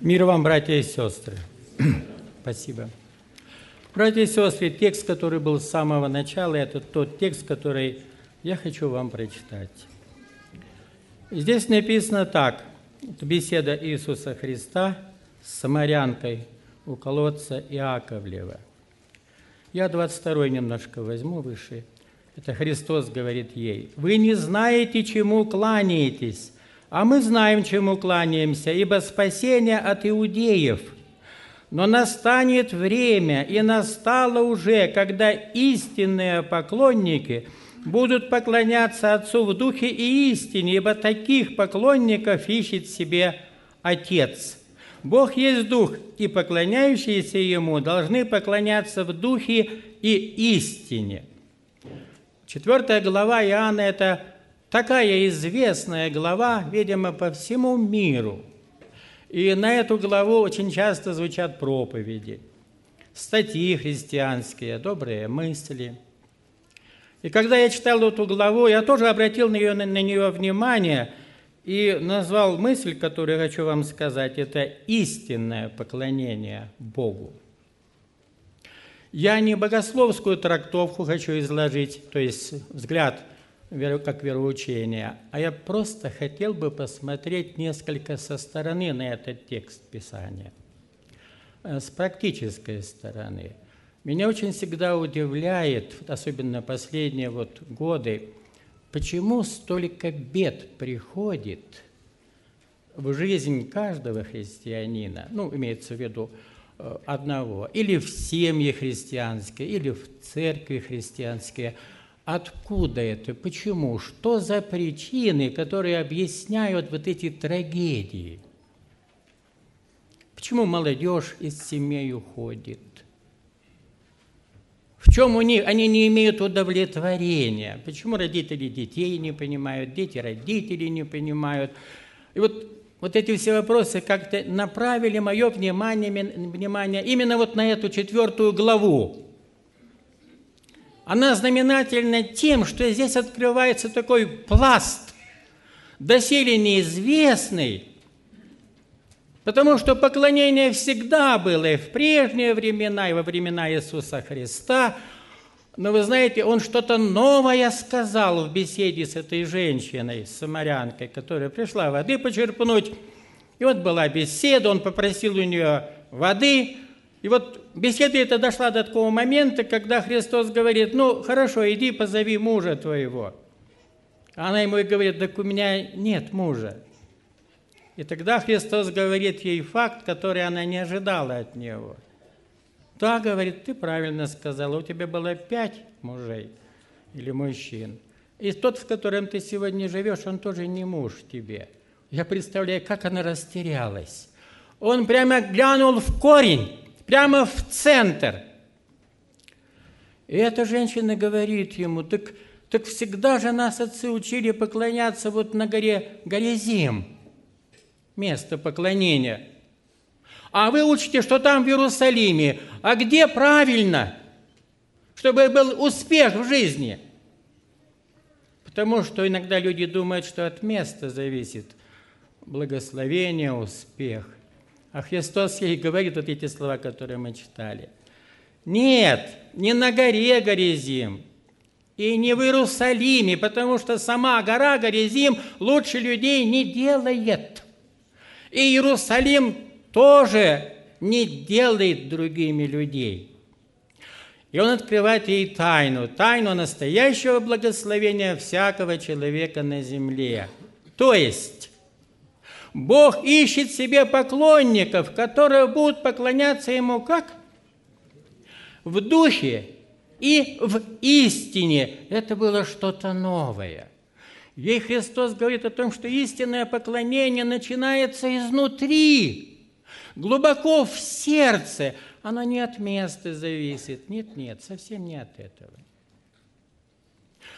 Мир вам, братья и сестры. Спасибо. Братья и сестры, текст, который был с самого начала, это тот текст, который я хочу вам прочитать. Здесь написано так. Беседа Иисуса Христа с самарянкой у колодца Иаковлева. Я 22 немножко возьму выше. Это Христос говорит ей. «Вы не знаете, чему кланяетесь, а мы знаем, чему кланяемся, ибо спасение от иудеев. Но настанет время, и настало уже, когда истинные поклонники будут поклоняться Отцу в духе и истине, ибо таких поклонников ищет себе Отец. Бог есть Дух, и поклоняющиеся Ему должны поклоняться в духе и истине. Четвертая глава Иоанна – это такая известная глава, видимо, по всему миру. И на эту главу очень часто звучат проповеди, статьи христианские, добрые мысли. И когда я читал эту главу, я тоже обратил на нее, на нее внимание и назвал мысль, которую хочу вам сказать, это истинное поклонение Богу. Я не богословскую трактовку хочу изложить, то есть взгляд – как вероучение, а я просто хотел бы посмотреть несколько со стороны на этот текст Писания, э, с практической стороны. Меня очень всегда удивляет, особенно последние вот годы, почему столько бед приходит в жизнь каждого христианина, ну, имеется в виду э, одного, или в семье христианской, или в церкви христианской – Откуда это? Почему? Что за причины, которые объясняют вот эти трагедии? Почему молодежь из семей уходит? В чем у них? Они не имеют удовлетворения. Почему родители детей не понимают, дети родителей не понимают? И вот, вот эти все вопросы как-то направили мое внимание, внимание именно вот на эту четвертую главу она знаменательна тем, что здесь открывается такой пласт, доселе неизвестный, потому что поклонение всегда было и в прежние времена, и во времена Иисуса Христа. Но вы знаете, он что-то новое сказал в беседе с этой женщиной, с самарянкой, которая пришла воды почерпнуть. И вот была беседа, он попросил у нее воды, и вот беседа эта дошла до такого момента, когда Христос говорит, ну, хорошо, иди позови мужа твоего. Она ему и говорит, так у меня нет мужа. И тогда Христос говорит ей факт, который она не ожидала от него. Да, говорит, ты правильно сказала, у тебя было пять мужей или мужчин. И тот, с которым ты сегодня живешь, он тоже не муж тебе. Я представляю, как она растерялась. Он прямо глянул в корень прямо в центр. И эта женщина говорит ему, так, так всегда же нас отцы учили поклоняться вот на горе Горезим, место поклонения. А вы учите, что там в Иерусалиме. А где правильно? Чтобы был успех в жизни. Потому что иногда люди думают, что от места зависит благословение, успех – а Христос ей говорит вот эти слова, которые мы читали. Нет, не на горе Горизим, и не в Иерусалиме, потому что сама гора Горизим лучше людей не делает. И Иерусалим тоже не делает другими людей. И он открывает ей тайну, тайну настоящего благословения всякого человека на земле. То есть, Бог ищет себе поклонников, которые будут поклоняться Ему как? В духе и в истине. Это было что-то новое. Ей Христос говорит о том, что истинное поклонение начинается изнутри, глубоко в сердце. Оно не от места зависит. Нет, нет, совсем не от этого.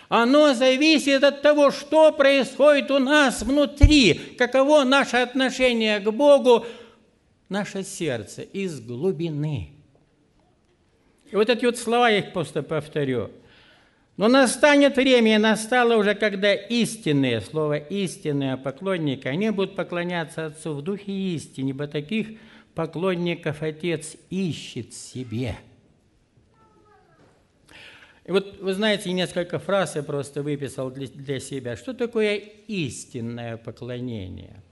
Оно зависит от того, что происходит у нас внутри, каково наше отношение к Богу, наше сердце из глубины. И вот эти вот слова, я их просто повторю. Но настанет время, и настало уже, когда истинные, слово истинные поклонники, они будут поклоняться Отцу в духе истине, ибо таких поклонников Отец ищет себе. И вот вы знаете, несколько фраз я просто выписал для, себя. Что такое истинное поклонение?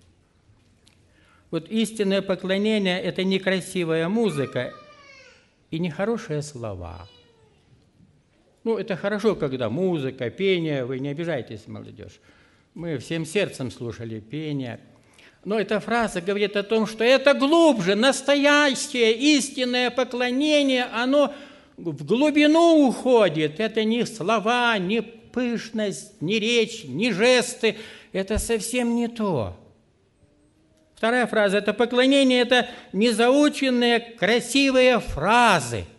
Вот истинное поклонение – это не красивая музыка и не хорошие слова – ну, это хорошо, когда музыка, пение, вы не обижайтесь, молодежь. Мы всем сердцем слушали пение. Но эта фраза говорит о том, что это глубже, настоящее, истинное поклонение, оно в глубину уходит. Это не слова, не пышность, не речь, не жесты. Это совсем не то. Вторая фраза – это поклонение, это незаученные красивые фразы –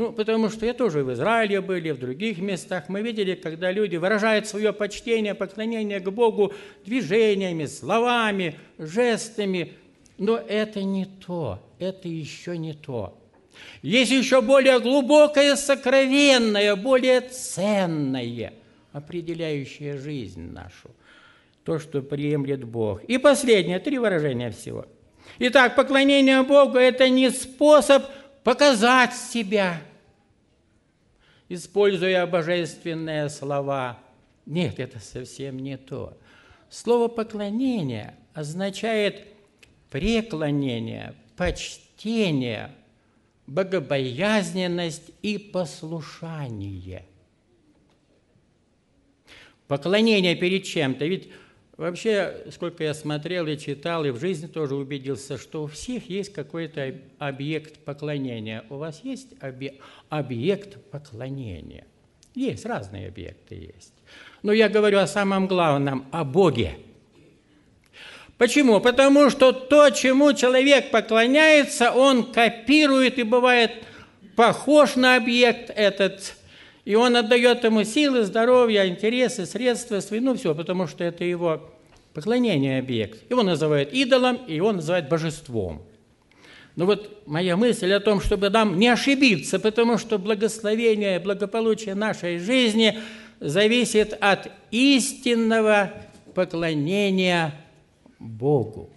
ну, потому что я тоже в Израиле были, в других местах. Мы видели, когда люди выражают свое почтение, поклонение к Богу движениями, словами, жестами. Но это не то, это еще не то. Есть еще более глубокое, сокровенное, более ценное, определяющее жизнь нашу. То, что приемлет Бог. И последнее, три выражения всего. Итак, поклонение Богу – это не способ показать себя – используя божественные слова. Нет, это совсем не то. Слово «поклонение» означает преклонение, почтение, богобоязненность и послушание. Поклонение перед чем-то. Ведь Вообще, сколько я смотрел и читал, и в жизни тоже убедился, что у всех есть какой-то объект поклонения. У вас есть объект поклонения? Есть, разные объекты есть. Но я говорю о самом главном, о Боге. Почему? Потому что то, чему человек поклоняется, он копирует и бывает похож на объект этот и он отдает ему силы, здоровье, интересы, средства свои, ну все, потому что это его поклонение объект. Его называют идолом, и его называют божеством. Но вот моя мысль о том, чтобы нам не ошибиться, потому что благословение, благополучие нашей жизни зависит от истинного поклонения Богу.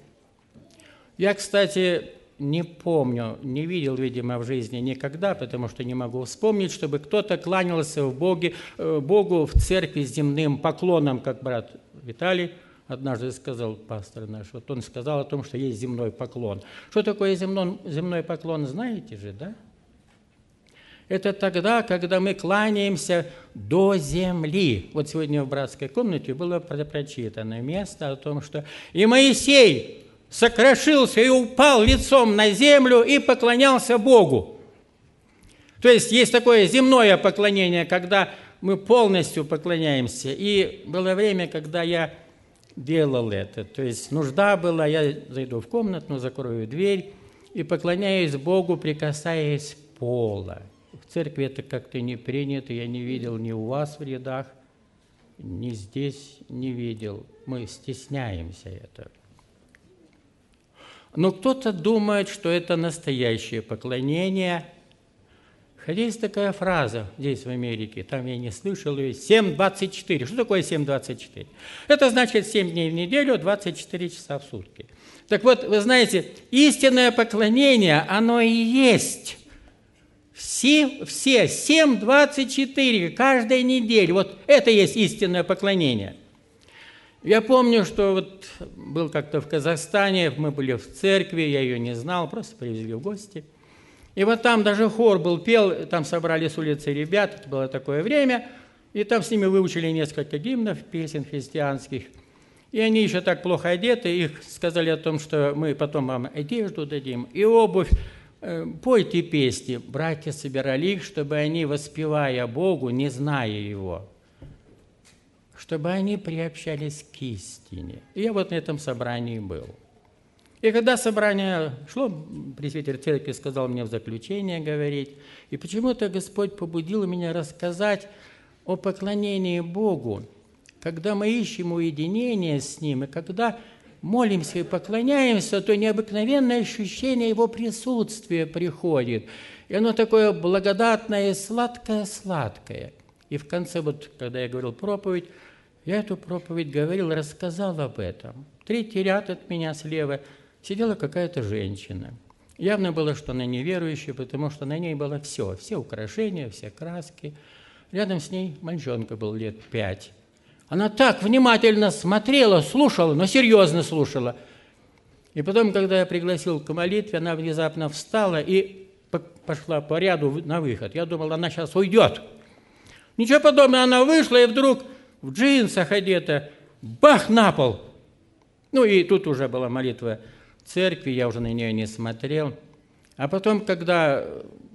Я, кстати, не помню, не видел, видимо, в жизни никогда, потому что не могу вспомнить, чтобы кто-то кланялся в Боге, э, Богу в церкви с земным поклоном, как брат Виталий однажды сказал пастор наш. Вот он сказал о том, что есть земной поклон. Что такое земной, земной поклон, знаете же, да? Это тогда, когда мы кланяемся до земли. Вот сегодня в братской комнате было прочитано место о том, что «И Моисей сокрошился и упал лицом на землю и поклонялся Богу. То есть есть такое земное поклонение, когда мы полностью поклоняемся. И было время, когда я делал это. То есть нужда была, я зайду в комнату, закрою дверь и поклоняюсь Богу, прикасаясь пола. Церкви это как-то не принято, я не видел ни у вас в рядах, ни здесь не видел. Мы стесняемся этого. Но кто-то думает, что это настоящее поклонение. Хотя есть такая фраза здесь, в Америке, там я не слышал ее, 7.24. Что такое 7.24? Это значит 7 дней в неделю, 24 часа в сутки. Так вот, вы знаете, истинное поклонение, оно и есть все, все 7.24 каждой неделе. Вот это есть истинное поклонение – я помню, что вот был как-то в Казахстане, мы были в церкви, я ее не знал, просто привезли в гости. И вот там даже хор был, пел, там собрали с улицы ребят, это было такое время, и там с ними выучили несколько гимнов, песен христианских. И они еще так плохо одеты, их сказали о том, что мы потом вам одежду дадим и обувь. Э, пойте песни. Братья собирали их, чтобы они, воспевая Богу, не зная Его, чтобы они приобщались к истине. И я вот на этом собрании был. И когда собрание шло, пресвитер церкви сказал мне в заключение говорить, и почему-то Господь побудил меня рассказать о поклонении Богу, когда мы ищем уединение с Ним, и когда молимся и поклоняемся, то необыкновенное ощущение Его присутствия приходит. И оно такое благодатное и сладкое-сладкое. И в конце, вот, когда я говорил проповедь, я эту проповедь говорил, рассказал об этом. Третий ряд от меня слева сидела какая-то женщина. Явно было, что она неверующая, потому что на ней было все, все украшения, все краски. Рядом с ней мальчонка был лет пять. Она так внимательно смотрела, слушала, но серьезно слушала. И потом, когда я пригласил к молитве, она внезапно встала и пошла по ряду на выход. Я думал, она сейчас уйдет. Ничего подобного, она вышла и вдруг в джинсах одета, бах, на пол. Ну и тут уже была молитва церкви, я уже на нее не смотрел. А потом, когда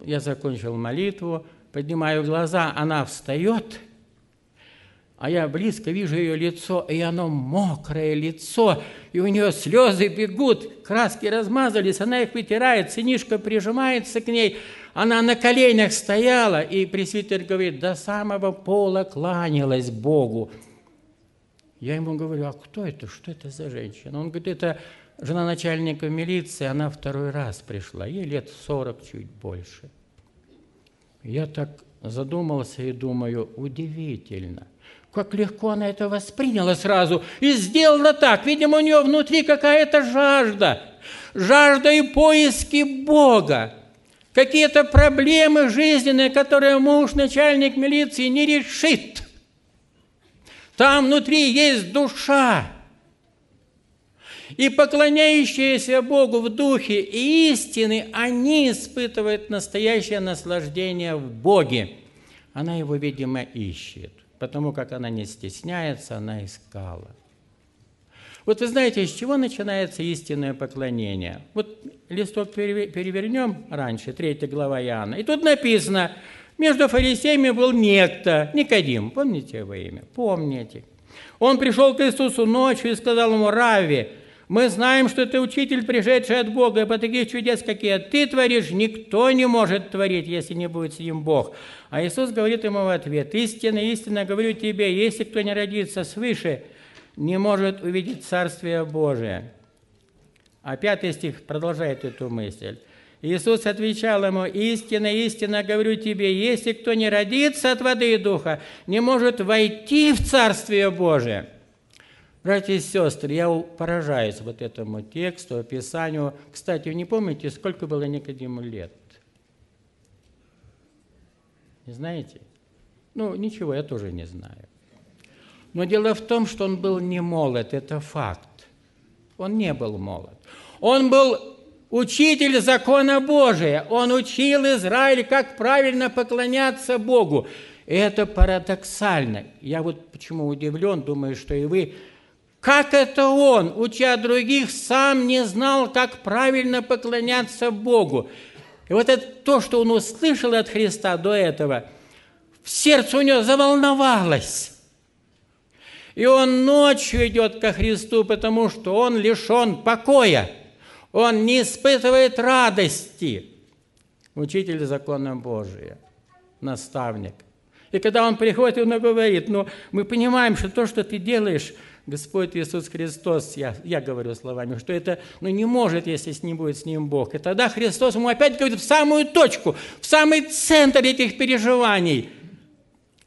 я закончил молитву, поднимаю глаза, она встает, а я близко вижу ее лицо, и оно мокрое лицо, и у нее слезы бегут, краски размазались, она их вытирает, сынишка прижимается к ней, она на коленях стояла, и пресвитер говорит, до самого пола кланялась Богу. Я ему говорю, а кто это, что это за женщина? Он говорит, это жена начальника милиции, она второй раз пришла, ей лет сорок, чуть больше. Я так задумался и думаю, удивительно, как легко она это восприняла сразу и сделала так. Видимо, у нее внутри какая-то жажда, жажда и поиски Бога какие-то проблемы жизненные, которые муж, начальник милиции, не решит. Там внутри есть душа. И поклоняющиеся Богу в духе и истины, они испытывают настоящее наслаждение в Боге. Она его, видимо, ищет, потому как она не стесняется, она искала. Вот вы знаете, с чего начинается истинное поклонение? Вот листок перевернем раньше, третья глава Иоанна. И тут написано, между фарисеями был некто, Никодим. Помните его имя? Помните. Он пришел к Иисусу ночью и сказал ему, Рави, мы знаем, что ты учитель, пришедший от Бога, и по таких чудес, какие ты творишь, никто не может творить, если не будет с ним Бог. А Иисус говорит ему в ответ, истинно, истинно говорю тебе, если кто не родится свыше – не может увидеть Царствие Божие. А пятый стих продолжает эту мысль. Иисус отвечал ему, «Истинно, истинно говорю тебе, если кто не родится от воды и духа, не может войти в Царствие Божие». Братья и сестры, я поражаюсь вот этому тексту, описанию. Кстати, вы не помните, сколько было Никодиму лет? Не знаете? Ну, ничего, я тоже не знаю. Но дело в том, что он был не молод, это факт. Он не был молод. Он был учитель закона Божия. Он учил Израиль, как правильно поклоняться Богу. И это парадоксально. Я вот почему удивлен, думаю, что и вы. Как это он, уча других, сам не знал, как правильно поклоняться Богу? И вот это то, что он услышал от Христа до этого, в сердце у него заволновалось. И он ночью идет ко Христу, потому что он лишен покоя. Он не испытывает радости. Учитель закона Божия, наставник. И когда он приходит, он говорит, ну, мы понимаем, что то, что ты делаешь, Господь Иисус Христос, я, я говорю словами, что это ну, не может, если ним будет с ним Бог. И тогда Христос ему опять говорит в самую точку, в самый центр этих переживаний –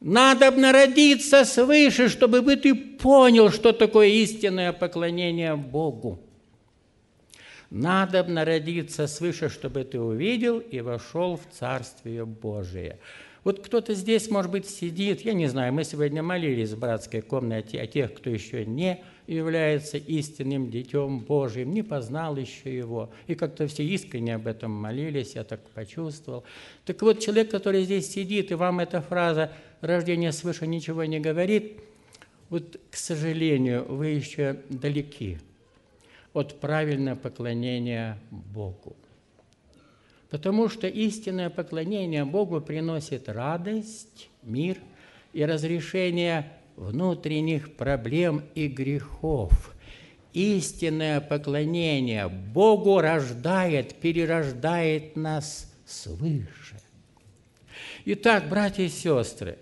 надо народиться свыше, чтобы бы ты понял, что такое истинное поклонение Богу. Надо народиться свыше, чтобы ты увидел и вошел в Царствие Божие. Вот кто-то здесь, может быть, сидит, я не знаю, мы сегодня молились в братской комнате о тех, кто еще не является истинным Детем Божьим, не познал еще Его. И как-то все искренне об этом молились, я так почувствовал. Так вот, человек, который здесь сидит, и вам эта фраза «рождение свыше ничего не говорит», вот, к сожалению, вы еще далеки от правильного поклонения Богу. Потому что истинное поклонение Богу приносит радость, мир и разрешение внутренних проблем и грехов. Истинное поклонение Богу рождает, перерождает нас свыше. Итак, братья и сестры,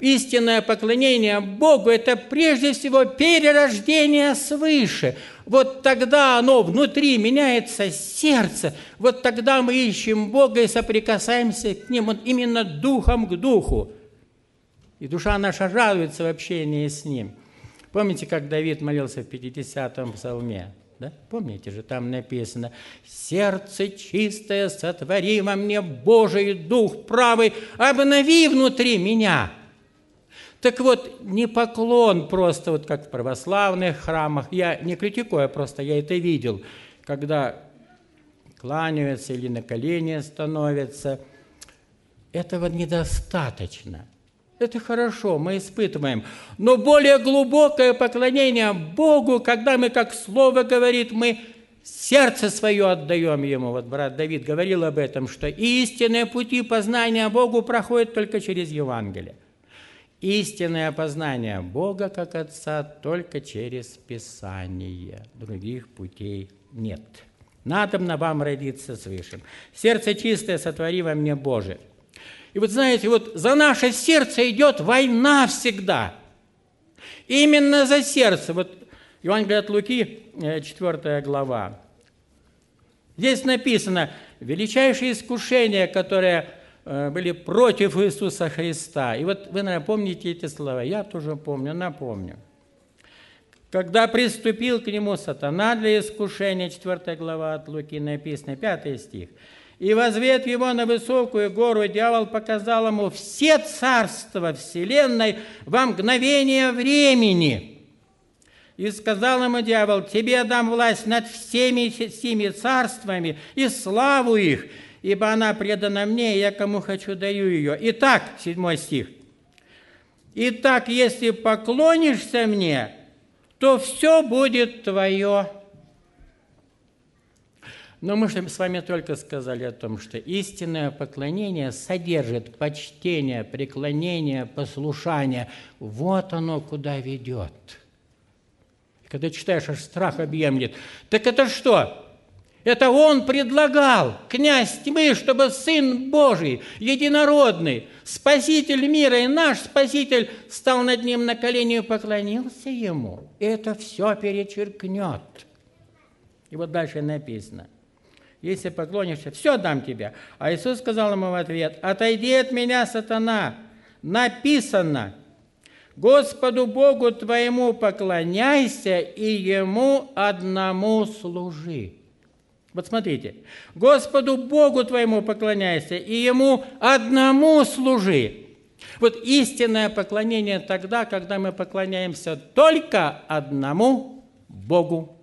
истинное поклонение Богу – это прежде всего перерождение свыше. Вот тогда оно внутри меняется сердце. Вот тогда мы ищем Бога и соприкасаемся к Нему вот именно духом к духу. И душа наша радуется в общении с Ним. Помните, как Давид молился в 50-м псалме? Да? Помните же, там написано, «Сердце чистое сотвори во мне, Божий Дух правый, обнови внутри меня». Так вот, не поклон просто, вот как в православных храмах, я не критикую, а просто я это видел, когда кланяются или на колени становятся, этого недостаточно – это хорошо, мы испытываем. Но более глубокое поклонение Богу, когда мы, как Слово говорит, мы сердце свое отдаем Ему. Вот брат Давид говорил об этом, что истинные пути познания Богу проходят только через Евангелие. Истинное познание Бога как Отца только через Писание. Других путей нет. Надо на вам родиться свыше. Сердце чистое сотвори во мне Боже. И вот знаете, вот за наше сердце идет война всегда. Именно за сердце. Вот Евангелие от Луки, 4 э, глава. Здесь написано, величайшие искушения, которые э, были против Иисуса Христа. И вот вы, наверное, помните эти слова. Я тоже помню, напомню. Когда приступил к нему сатана для искушения, 4 глава от Луки написано, 5 стих – и возвет его на высокую гору, дьявол показал ему все царства вселенной во мгновение времени. И сказал ему дьявол, тебе дам власть над всеми семи царствами и славу их, ибо она предана мне, и я кому хочу даю ее. Итак, седьмой стих. Итак, если поклонишься мне, то все будет твое. Но мы же с вами только сказали о том, что истинное поклонение содержит почтение, преклонение, послушание. Вот оно куда ведет. Когда читаешь, аж страх объемлет. Так это что? Это он предлагал, князь тьмы, чтобы Сын Божий, единородный, Спаситель мира и наш Спаситель стал над ним на колени и поклонился ему. Это все перечеркнет. И вот дальше написано – если поклонишься, все дам тебе. А Иисус сказал ему в ответ, отойди от меня, сатана, написано, Господу Богу твоему поклоняйся и Ему одному служи. Вот смотрите, Господу Богу твоему поклоняйся и Ему одному служи. Вот истинное поклонение тогда, когда мы поклоняемся только одному Богу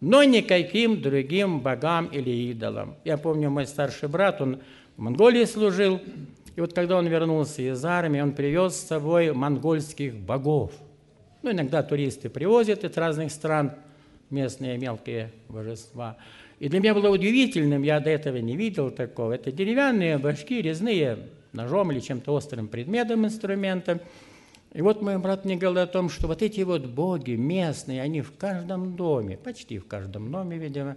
но никаким другим богам или идолам. Я помню, мой старший брат, он в Монголии служил, и вот когда он вернулся из армии, он привез с собой монгольских богов. Ну, иногда туристы привозят из разных стран местные мелкие божества. И для меня было удивительным, я до этого не видел такого. Это деревянные башки, резные, ножом или чем-то острым предметом, инструментом – и вот мой брат мне говорил о том, что вот эти вот боги местные, они в каждом доме, почти в каждом доме, видимо,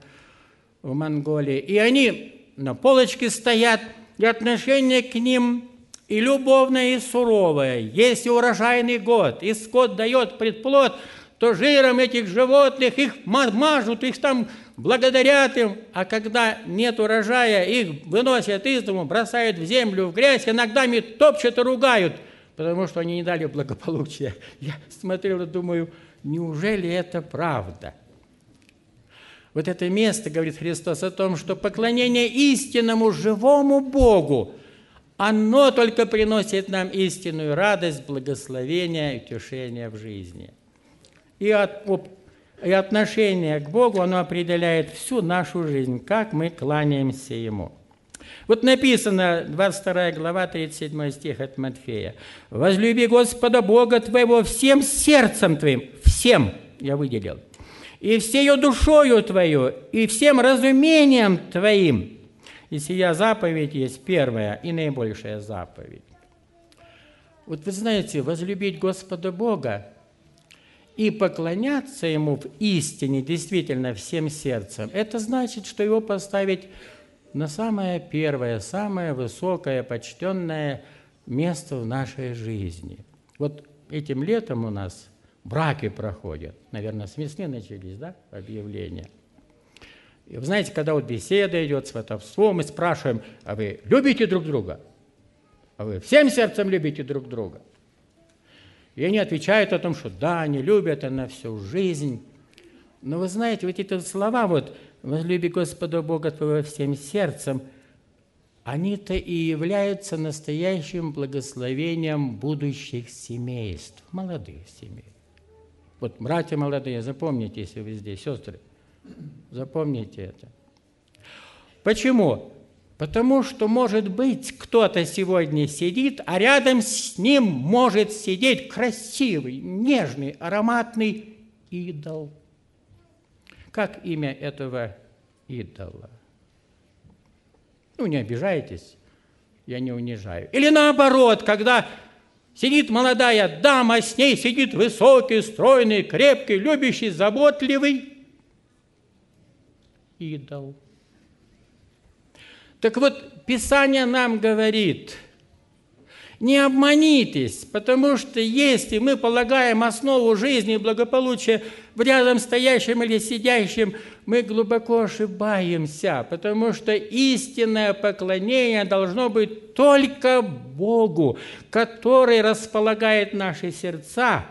в Монголии. И они на полочке стоят, и отношение к ним и любовное, и суровое. Если урожайный год, и скот дает предплод, то жиром этих животных их мажут, их там благодарят им, а когда нет урожая, их выносят из дому, бросают в землю, в грязь, иногда топчут и ругают – потому что они не дали благополучия. Я смотрел и думаю, неужели это правда? Вот это место, говорит Христос, о том, что поклонение истинному живому Богу, оно только приносит нам истинную радость, благословение и утешение в жизни. И, от, и отношение к Богу, оно определяет всю нашу жизнь, как мы кланяемся Ему – вот написано, 22 глава, 37 стих от Матфея. «Возлюби Господа Бога твоего всем сердцем твоим». Всем я выделил. «И всею душою твою, и всем разумением твоим». И сия заповедь есть первая и наибольшая заповедь. Вот вы знаете, возлюбить Господа Бога и поклоняться Ему в истине, действительно, всем сердцем, это значит, что Его поставить на самое первое, самое высокое, почтенное место в нашей жизни. Вот этим летом у нас браки проходят. Наверное, с весны начались, да, объявления. И вы знаете, когда вот беседа идет, сватовство, мы спрашиваем, а вы любите друг друга? А вы всем сердцем любите друг друга? И они отвечают о том, что да, они любят, на всю жизнь. Но вы знаете, вот эти слова вот «возлюби Господа Бога твоего всем сердцем», они-то и являются настоящим благословением будущих семейств, молодых семей. Вот, братья молодые, запомните, если вы здесь, сестры, запомните это. Почему? Потому что, может быть, кто-то сегодня сидит, а рядом с ним может сидеть красивый, нежный, ароматный идол. Как имя этого идола? Ну, не обижайтесь, я не унижаю. Или наоборот, когда сидит молодая дама, с ней сидит высокий, стройный, крепкий, любящий, заботливый идол – так вот, Писание нам говорит, не обманитесь, потому что если мы полагаем основу жизни и благополучия в рядом стоящем или сидящем, мы глубоко ошибаемся, потому что истинное поклонение должно быть только Богу, который располагает наши сердца,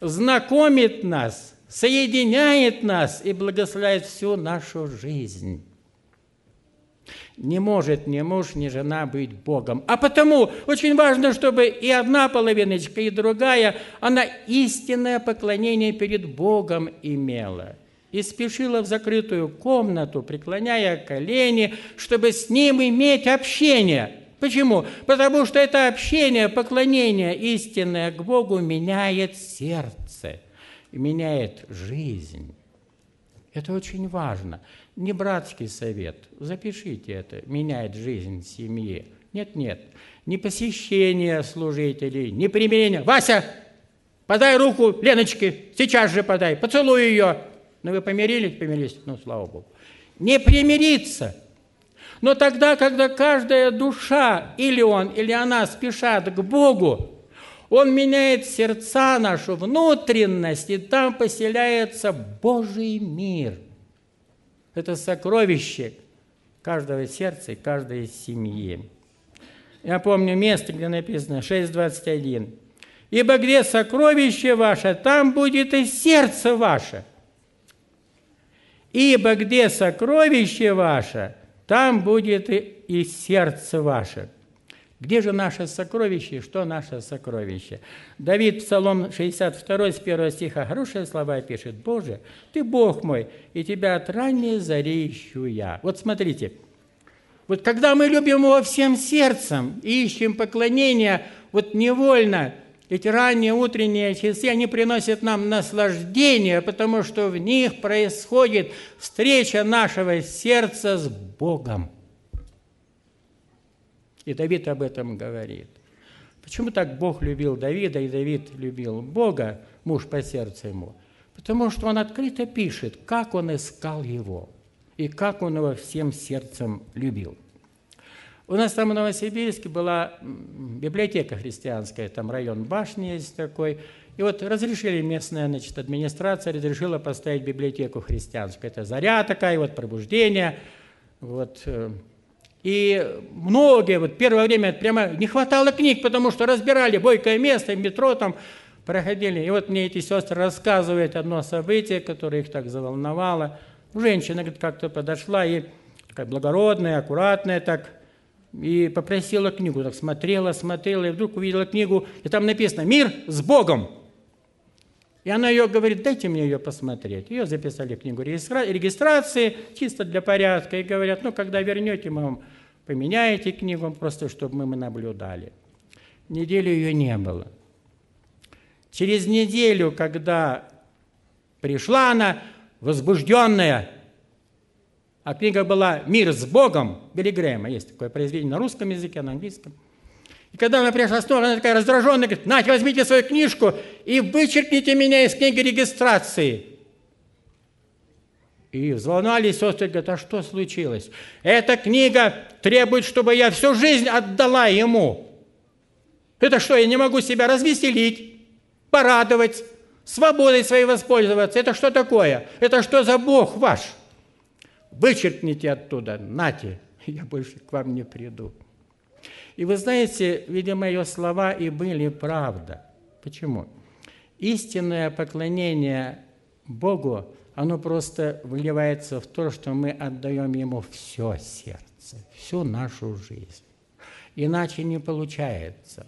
знакомит нас, соединяет нас и благословляет всю нашу жизнь. Не может ни муж, ни жена быть Богом. А потому очень важно, чтобы и одна половиночка, и другая, она истинное поклонение перед Богом имела. И спешила в закрытую комнату, преклоняя колени, чтобы с ним иметь общение. Почему? Потому что это общение, поклонение истинное к Богу меняет сердце, меняет жизнь. Это очень важно не братский совет, запишите это, меняет жизнь семьи. Нет, нет, не посещение служителей, не примирение. Вася, подай руку Леночке, сейчас же подай, поцелуй ее. Ну вы помирились, помирились, ну слава Богу. Не примириться. Но тогда, когда каждая душа, или он, или она спешат к Богу, он меняет сердца нашу, внутренность, и там поселяется Божий мир – это сокровище каждого сердца и каждой семьи. Я помню место, где написано 6.21. «Ибо где сокровище ваше, там будет и сердце ваше. Ибо где сокровище ваше, там будет и сердце ваше». Где же наше сокровище? Что наше сокровище? Давид, Псалом 62, с 1 стиха, хорошие слова пишет. «Боже, Ты Бог мой, и Тебя от ранней зари ищу я». Вот смотрите, вот когда мы любим Его всем сердцем и ищем поклонения, вот невольно эти ранние утренние часы, они приносят нам наслаждение, потому что в них происходит встреча нашего сердца с Богом. И Давид об этом говорит. Почему так Бог любил Давида, и Давид любил Бога, муж по сердцу ему? Потому что он открыто пишет, как он искал его, и как он его всем сердцем любил. У нас там в Новосибирске была библиотека христианская, там район башни есть такой. И вот разрешили местная значит, администрация, разрешила поставить библиотеку христианскую. Это заря такая, вот пробуждение. Вот, э, и многие, вот первое время прямо не хватало книг, потому что разбирали бойкое место, метро там проходили. И вот мне эти сестры рассказывают одно событие, которое их так заволновало. Женщина как-то подошла и такая благородная, аккуратная так, и попросила книгу, так смотрела, смотрела, и вдруг увидела книгу, и там написано «Мир с Богом». И она ее говорит, дайте мне ее посмотреть. Ее записали в книгу регистрации, чисто для порядка, и говорят, ну, когда вернете, мы вам поменяете книгу, просто чтобы мы наблюдали. Неделю ее не было. Через неделю, когда пришла она, возбужденная, а книга была «Мир с Богом» Билли Грэма, есть такое произведение на русском языке, на английском – и когда она пришла снова, она такая раздраженная, говорит, Надь, возьмите свою книжку и вычеркните меня из книги регистрации. И взволновались сестры, говорят, а что случилось? Эта книга требует, чтобы я всю жизнь отдала ему. Это что, я не могу себя развеселить, порадовать, свободой своей воспользоваться? Это что такое? Это что за Бог ваш? Вычеркните оттуда, нате, я больше к вам не приду. И вы знаете, видимо, ее слова и были правда. Почему? Истинное поклонение Богу, оно просто выливается в то, что мы отдаем Ему все сердце, всю нашу жизнь. Иначе не получается.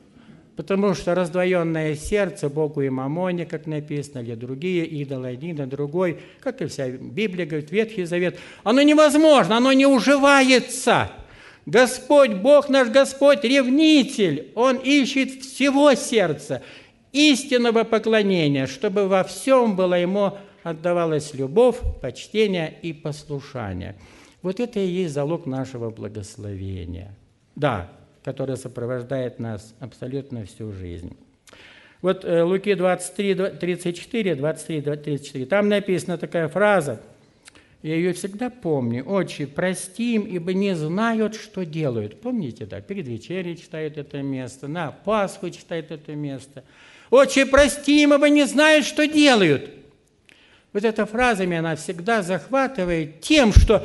Потому что раздвоенное сердце Богу и Мамоне, как написано, или другие идолы, один и другой, как и вся Библия говорит, Ветхий Завет, оно невозможно, оно не уживается. Господь, Бог наш Господь, ревнитель, Он ищет всего сердца, истинного поклонения, чтобы во всем было Ему отдавалась любовь, почтение и послушание. Вот это и есть залог нашего благословения. Да, которое сопровождает нас абсолютно всю жизнь. Вот э, Луки 23, 34, 23, 34, там написана такая фраза, я ее всегда помню. «Отче, прости им, ибо не знают, что делают». Помните, да? Перед вечерей читают это место, на Пасху читают это место. «Отче, прости им, ибо не знают, что делают». Вот эта фраза меня она всегда захватывает тем, что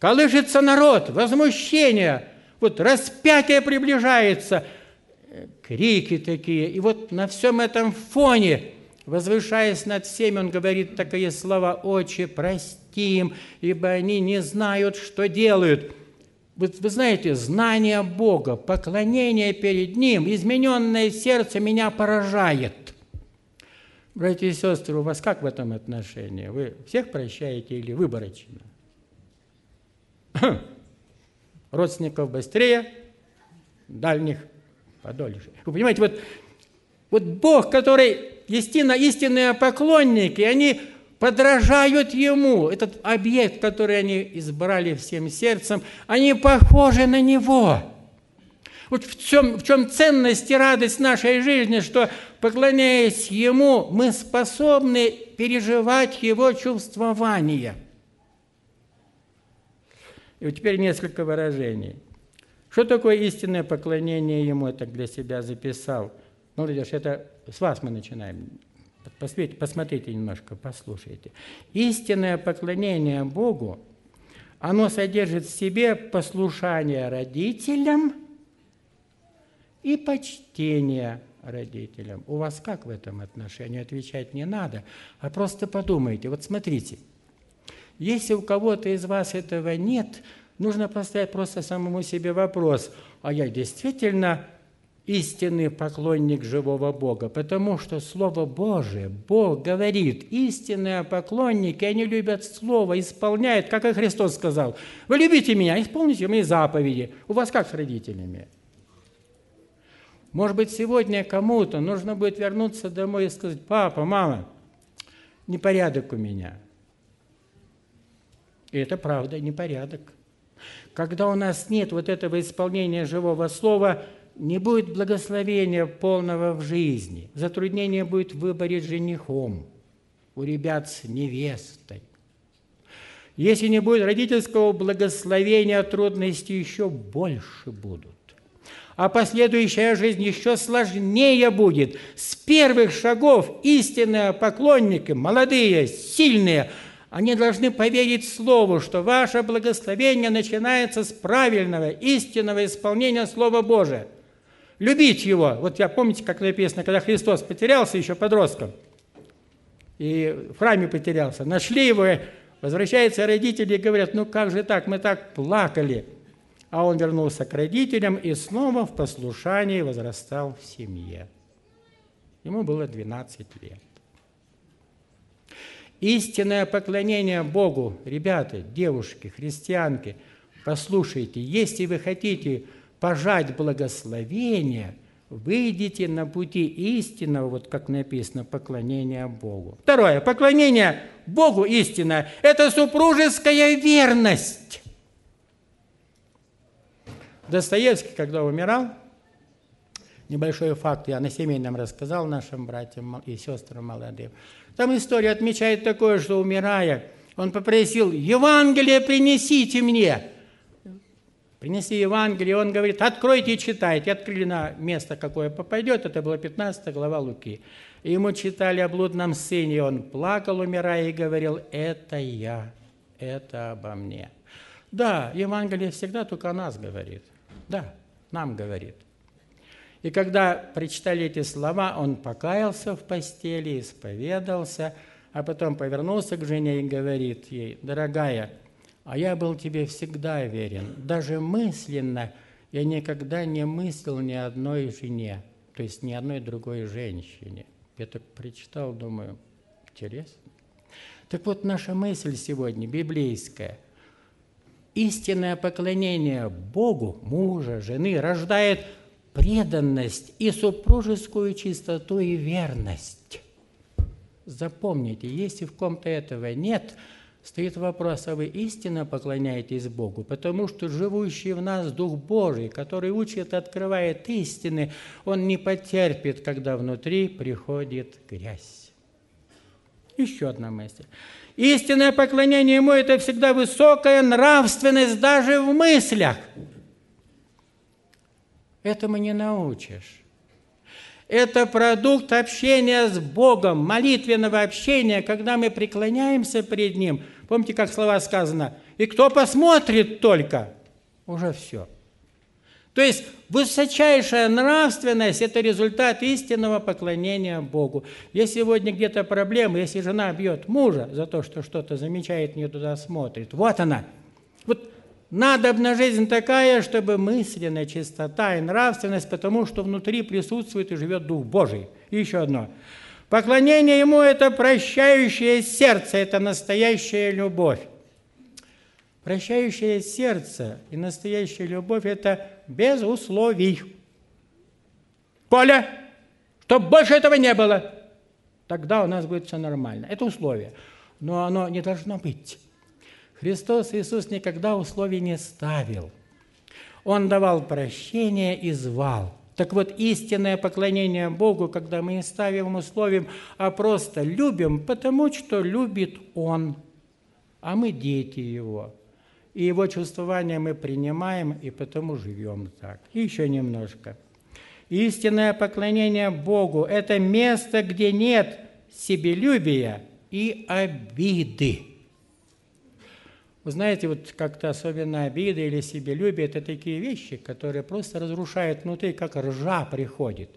колышется народ, возмущение, вот распятие приближается, крики такие. И вот на всем этом фоне, возвышаясь над всеми, он говорит такие слова «Отче, прости им, ибо они не знают, что делают». Вы, вы знаете, знание Бога, поклонение перед Ним, измененное сердце меня поражает. Братья и сестры, у вас как в этом отношении? Вы всех прощаете или выборочно? Родственников быстрее, дальних подольше. Вы понимаете, вот, вот Бог, который истинно, истинные поклонники, они подражают Ему. Этот объект, который они избрали всем сердцем, они похожи на Него. Вот в чем, в чем ценность и радость нашей жизни, что, поклоняясь Ему, мы способны переживать Его чувствование. И вот теперь несколько выражений. Что такое истинное поклонение Ему? Я так для себя записал. Ну, видишь, это с вас мы начинаем. Посмотрите, посмотрите немножко, послушайте. Истинное поклонение Богу, оно содержит в себе послушание родителям – и почтение родителям. У вас как в этом отношении? Отвечать не надо, а просто подумайте. Вот смотрите, если у кого-то из вас этого нет, нужно поставить просто самому себе вопрос, а я действительно истинный поклонник живого Бога, потому что Слово Божие, Бог говорит, истинные поклонники, они любят Слово, исполняют, как и Христос сказал. Вы любите меня, исполните мои заповеди. У вас как с родителями? Может быть, сегодня кому-то нужно будет вернуться домой и сказать, папа, мама, непорядок у меня. И это правда, непорядок. Когда у нас нет вот этого исполнения живого слова, не будет благословения полного в жизни. Затруднение будет в выборе женихом, у ребят с невестой. Если не будет родительского благословения, трудности еще больше будут а последующая жизнь еще сложнее будет. С первых шагов истинные поклонники, молодые, сильные, они должны поверить Слову, что ваше благословение начинается с правильного, истинного исполнения Слова Божия. Любить Его. Вот я помните, как написано, когда Христос потерялся еще подростком, и в храме потерялся, нашли его, возвращаются родители и говорят, ну как же так, мы так плакали – а он вернулся к родителям и снова в послушании возрастал в семье. Ему было 12 лет. Истинное поклонение Богу, ребята, девушки, христианки, послушайте, если вы хотите пожать благословение, выйдите на пути истинного, вот как написано, поклонения Богу. Второе, поклонение Богу истинное – это супружеская верность. Достоевский, когда умирал, небольшой факт я на семейном рассказал нашим братьям и сестрам молодым. Там история отмечает такое, что умирая, он попросил, Евангелие принесите мне. Принесли Евангелие, он говорит, откройте и читайте. Открыли на место, какое попадет, это была 15 глава Луки. И ему читали о блудном сыне, он плакал, умирая, и говорил, это я, это обо мне. Да, Евангелие всегда только о нас говорит. Да, нам говорит. И когда прочитали эти слова, он покаялся в постели, исповедался, а потом повернулся к жене и говорит ей, дорогая, а я был тебе всегда верен. Даже мысленно я никогда не мыслил ни одной жене, то есть ни одной другой женщине. Я так прочитал, думаю, интересно. Так вот, наша мысль сегодня библейская. Истинное поклонение Богу, мужа, жены, рождает преданность и супружескую чистоту и верность. Запомните, если в ком-то этого нет – стоит вопрос, а вы истинно поклоняетесь Богу? Потому что живущий в нас Дух Божий, который учит, открывает истины, он не потерпит, когда внутри приходит грязь. Еще одна мысль. Истинное поклонение Ему – это всегда высокая нравственность даже в мыслях. Этому не научишь. Это продукт общения с Богом, молитвенного общения, когда мы преклоняемся пред Ним – Помните, как слова сказано? И кто посмотрит только, уже все. То есть высочайшая нравственность – это результат истинного поклонения Богу. Если сегодня где-то проблема, если жена бьет мужа за то, что что-то замечает, не туда смотрит, вот она. Вот надо жизнь такая, чтобы мысленная чистота и нравственность, потому что внутри присутствует и живет Дух Божий. И еще одно – Поклонение Ему – это прощающее сердце, это настоящая любовь. Прощающее сердце и настоящая любовь – это без условий. Коля, чтобы больше этого не было, тогда у нас будет все нормально. Это условие. Но оно не должно быть. Христос Иисус никогда условий не ставил. Он давал прощение и звал – так вот, истинное поклонение Богу, когда мы не ставим условием, а просто любим, потому что любит Он, а мы дети Его. И Его чувствования мы принимаем, и потому живем так. И еще немножко. Истинное поклонение Богу – это место, где нет себелюбия и обиды. Вы знаете, вот как-то особенно обида или себелюбие – это такие вещи, которые просто разрушают внутри, как ржа приходит.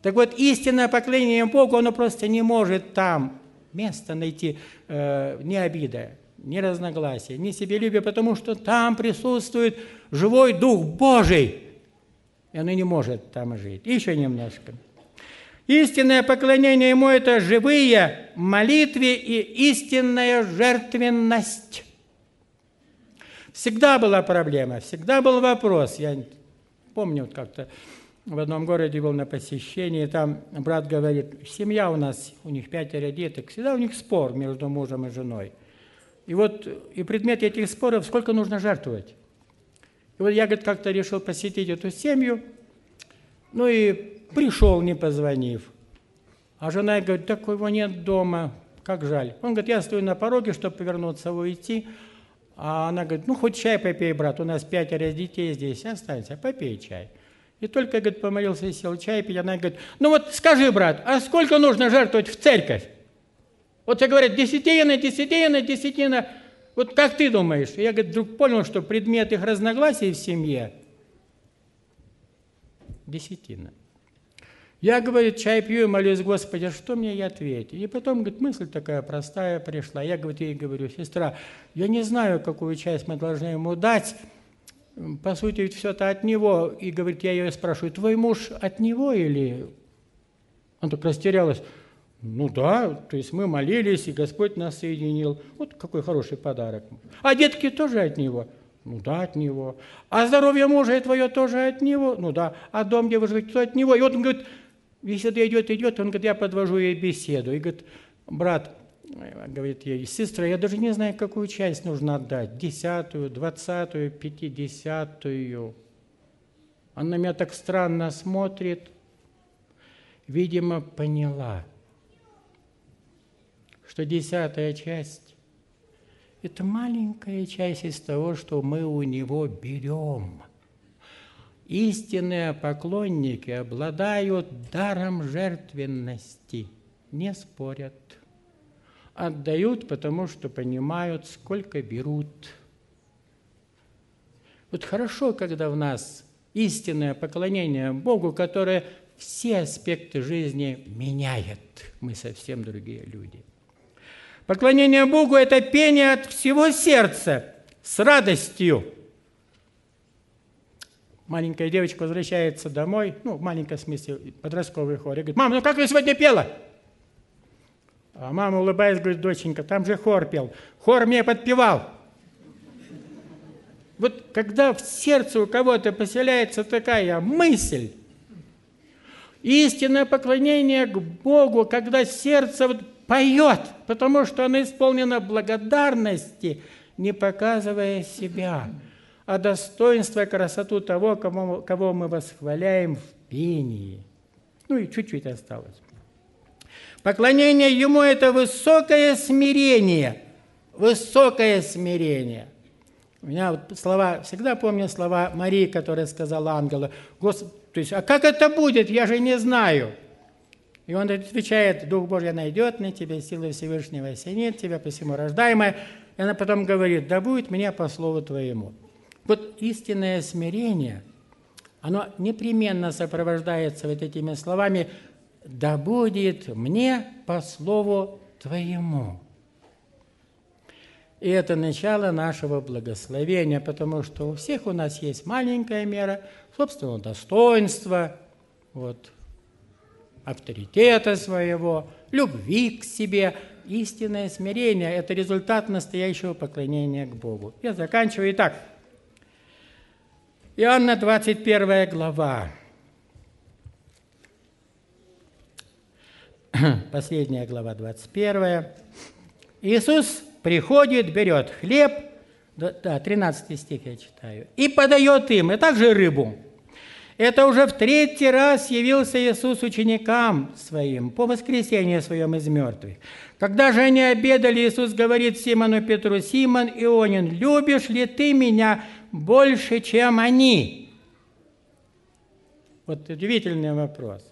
Так вот, истинное поклонение Богу, оно просто не может там место найти, э, ни обида, ни разногласия, ни себелюбие, потому что там присутствует живой Дух Божий, и оно не может там жить. Еще немножко – Истинное поклонение Ему – это живые молитвы и истинная жертвенность. Всегда была проблема, всегда был вопрос. Я помню, вот как-то в одном городе был на посещении, там брат говорит, семья у нас, у них пятеро деток, всегда у них спор между мужем и женой. И вот и предмет этих споров, сколько нужно жертвовать. И вот я, говорит, как-то решил посетить эту семью, ну и Пришел, не позвонив. А жена говорит, так его нет дома, как жаль. Он говорит, я стою на пороге, чтобы повернуться, уйти. А она говорит, ну хоть чай попей, брат, у нас пятеро детей здесь, останься, попей чай. И только, говорит, помолился и сел чай пить, она говорит, ну вот скажи, брат, а сколько нужно жертвовать в церковь? Вот все говорят, десятина, десятина, десятина. Вот как ты думаешь? Я, говорит, вдруг понял, что предмет их разногласий в семье – десятина. Я, говорит, чай пью и молюсь, Господи, а что мне ей ответить? И потом, говорит, мысль такая простая пришла. Я, говорит, ей говорю, сестра, я не знаю, какую часть мы должны ему дать. По сути, ведь все это от него. И, говорит, я ее спрашиваю, твой муж от него или... Он так растерялась. Ну да, то есть мы молились, и Господь нас соединил. Вот какой хороший подарок. А детки тоже от него. Ну да, от него. А здоровье мужа и твое тоже от него. Ну да. А дом, где вы живете, то от него. И вот он говорит, если это идет, идет, он говорит, я подвожу ей беседу. И говорит, брат, говорит ей, сестра, я даже не знаю, какую часть нужно отдать, десятую, двадцатую, пятидесятую. Она на меня так странно смотрит, видимо, поняла, что десятая часть Это маленькая часть из того, что мы у него берем. Истинные поклонники обладают даром жертвенности, не спорят. Отдают, потому что понимают, сколько берут. Вот хорошо, когда в нас истинное поклонение Богу, которое все аспекты жизни меняет. Мы совсем другие люди. Поклонение Богу – это пение от всего сердца, с радостью. Маленькая девочка возвращается домой, ну, в маленьком смысле, подростковый хор, и говорит, мама, ну как я сегодня пела? А мама, улыбаясь, говорит, доченька, там же хор пел. Хор мне подпевал. Вот когда в сердце у кого-то поселяется такая мысль, истинное поклонение к Богу, когда сердце вот поет, потому что оно исполнено благодарности, не показывая себя, а достоинство и красоту того, кого, кого мы восхваляем в пении. Ну и чуть-чуть осталось. Поклонение Ему – это высокое смирение. Высокое смирение. У меня вот слова, всегда помню слова Марии, которая сказала ангелу, Господи, то есть, а как это будет, я же не знаю. И он отвечает, Дух Божий найдет на тебе, силы Всевышнего осенит тебя, посему рождаемое. И она потом говорит, да будет меня по слову твоему. Вот истинное смирение, оно непременно сопровождается вот этими словами, да будет мне по слову твоему. И это начало нашего благословения, потому что у всех у нас есть маленькая мера собственного достоинства, вот, авторитета своего, любви к себе. Истинное смирение – это результат настоящего поклонения к Богу. Я заканчиваю. Итак, Иоанна 21 глава. Последняя глава 21. Иисус приходит, берет хлеб, да, 13 стих я читаю, и подает им, и также рыбу. Это уже в третий раз явился Иисус ученикам своим по воскресению своем из мертвых. Когда же они обедали, Иисус говорит Симону Петру, «Симон Ионин, любишь ли ты меня больше, чем они?» Вот удивительный вопрос.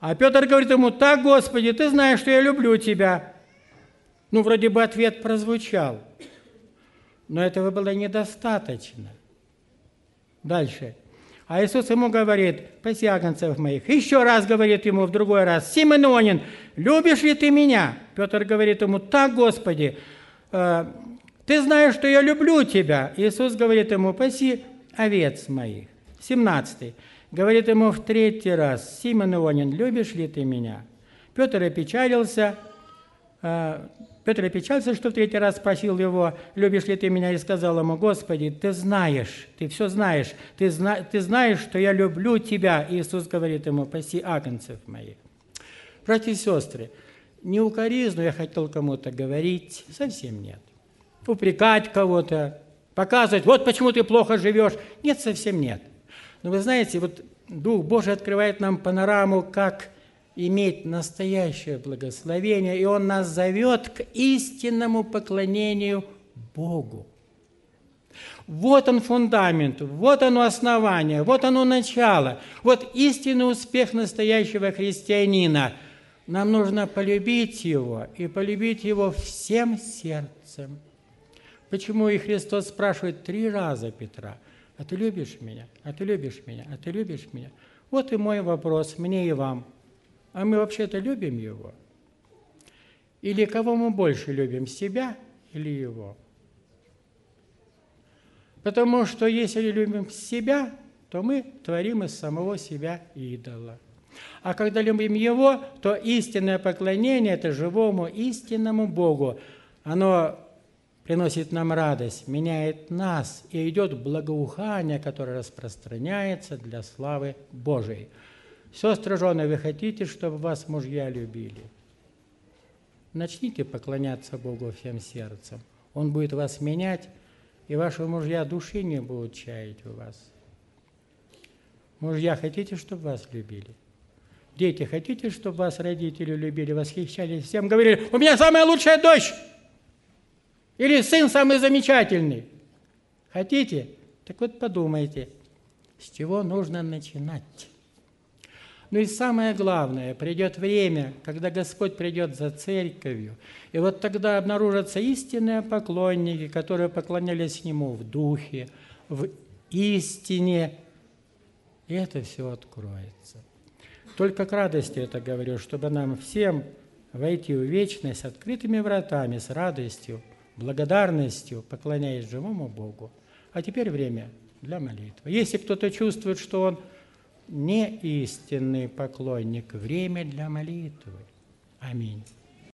А Петр говорит ему, «Так, Господи, ты знаешь, что я люблю тебя». Ну, вроде бы ответ прозвучал, но этого было недостаточно. Дальше. А Иисус ему говорит, паси агнцев моих. Еще раз говорит ему в другой раз, Симон Ионин, любишь ли ты меня? Петр говорит ему, так, Господи, э, ты знаешь, что я люблю тебя. Иисус говорит ему, паси овец моих. 17. Говорит ему в третий раз, Симон Ионин, любишь ли ты меня? Петр опечалился, э, Петр опечался, что в третий раз спросил его, любишь ли ты меня, и сказал ему, Господи, ты знаешь, ты все знаешь, ты, зна ты знаешь, что я люблю тебя. Иисус говорит ему, паси агнцев моих. Братья и сестры, не укоризну я хотел кому-то говорить, совсем нет. Упрекать кого-то, показывать, вот почему ты плохо живешь. Нет, совсем нет. Но вы знаете, вот Дух Божий открывает нам панораму, как иметь настоящее благословение, и Он нас зовет к истинному поклонению Богу. Вот он фундамент, вот оно основание, вот оно начало, вот истинный успех настоящего христианина. Нам нужно полюбить его и полюбить его всем сердцем. Почему и Христос спрашивает три раза Петра, а ты любишь меня, а ты любишь меня, а ты любишь меня? Вот и мой вопрос мне и вам – а мы вообще-то любим Его? Или кого мы больше любим, себя или Его? Потому что если любим себя, то мы творим из самого себя идола. А когда любим Его, то истинное поклонение – это живому истинному Богу. Оно приносит нам радость, меняет нас, и идет благоухание, которое распространяется для славы Божией. Сестры, жены, вы хотите, чтобы вас мужья любили? Начните поклоняться Богу всем сердцем. Он будет вас менять, и ваши мужья души не будут чаять у вас. Мужья, хотите, чтобы вас любили? Дети, хотите, чтобы вас родители любили, восхищались всем, говорили, у меня самая лучшая дочь? Или сын самый замечательный? Хотите? Так вот подумайте, с чего нужно начинать. Ну и самое главное, придет время, когда Господь придет за церковью, и вот тогда обнаружатся истинные поклонники, которые поклонялись Нему в духе, в истине, и это все откроется. Только к радости это говорю, чтобы нам всем войти в вечность открытыми вратами, с радостью, благодарностью, поклоняясь живому Богу. А теперь время для молитвы. Если кто-то чувствует, что он не истинный поклонник, время для молитвы. Аминь.